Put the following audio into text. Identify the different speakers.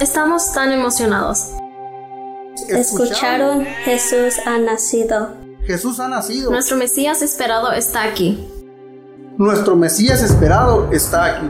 Speaker 1: Estamos tan emocionados.
Speaker 2: Escucharon, Jesús ha nacido.
Speaker 3: Jesús ha nacido.
Speaker 1: Nuestro Mesías esperado está aquí.
Speaker 3: Nuestro Mesías esperado está aquí.